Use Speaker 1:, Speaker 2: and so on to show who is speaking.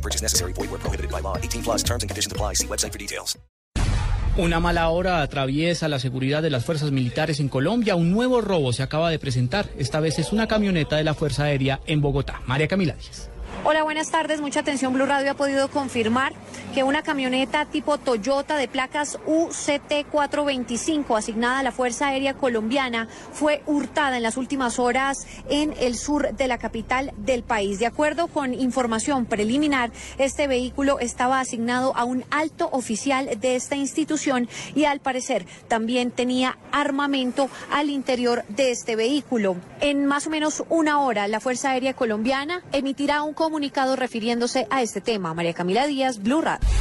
Speaker 1: No purchase necessary. Void where prohibited by law. 18 plus terms and conditions apply. See website for details.
Speaker 2: Una mala hora atraviesa la seguridad de las fuerzas militares en Colombia. Un nuevo robo se acaba de presentar. Esta vez es una camioneta de la Fuerza Aérea en Bogotá. María Camila Díaz.
Speaker 3: Hola, buenas tardes. Mucha atención. Blue Radio ha podido confirmar que una camioneta tipo Toyota de placas UCT425 asignada a la Fuerza Aérea Colombiana fue hurtada en las últimas horas en el sur de la capital del país. De acuerdo con información preliminar, este vehículo estaba asignado a un alto oficial de esta institución y al parecer también tenía armamento al interior de este vehículo. En más o menos una hora, la Fuerza Aérea Colombiana emitirá un comunicado refiriéndose a este tema. María Camila Díaz, Blue Radio.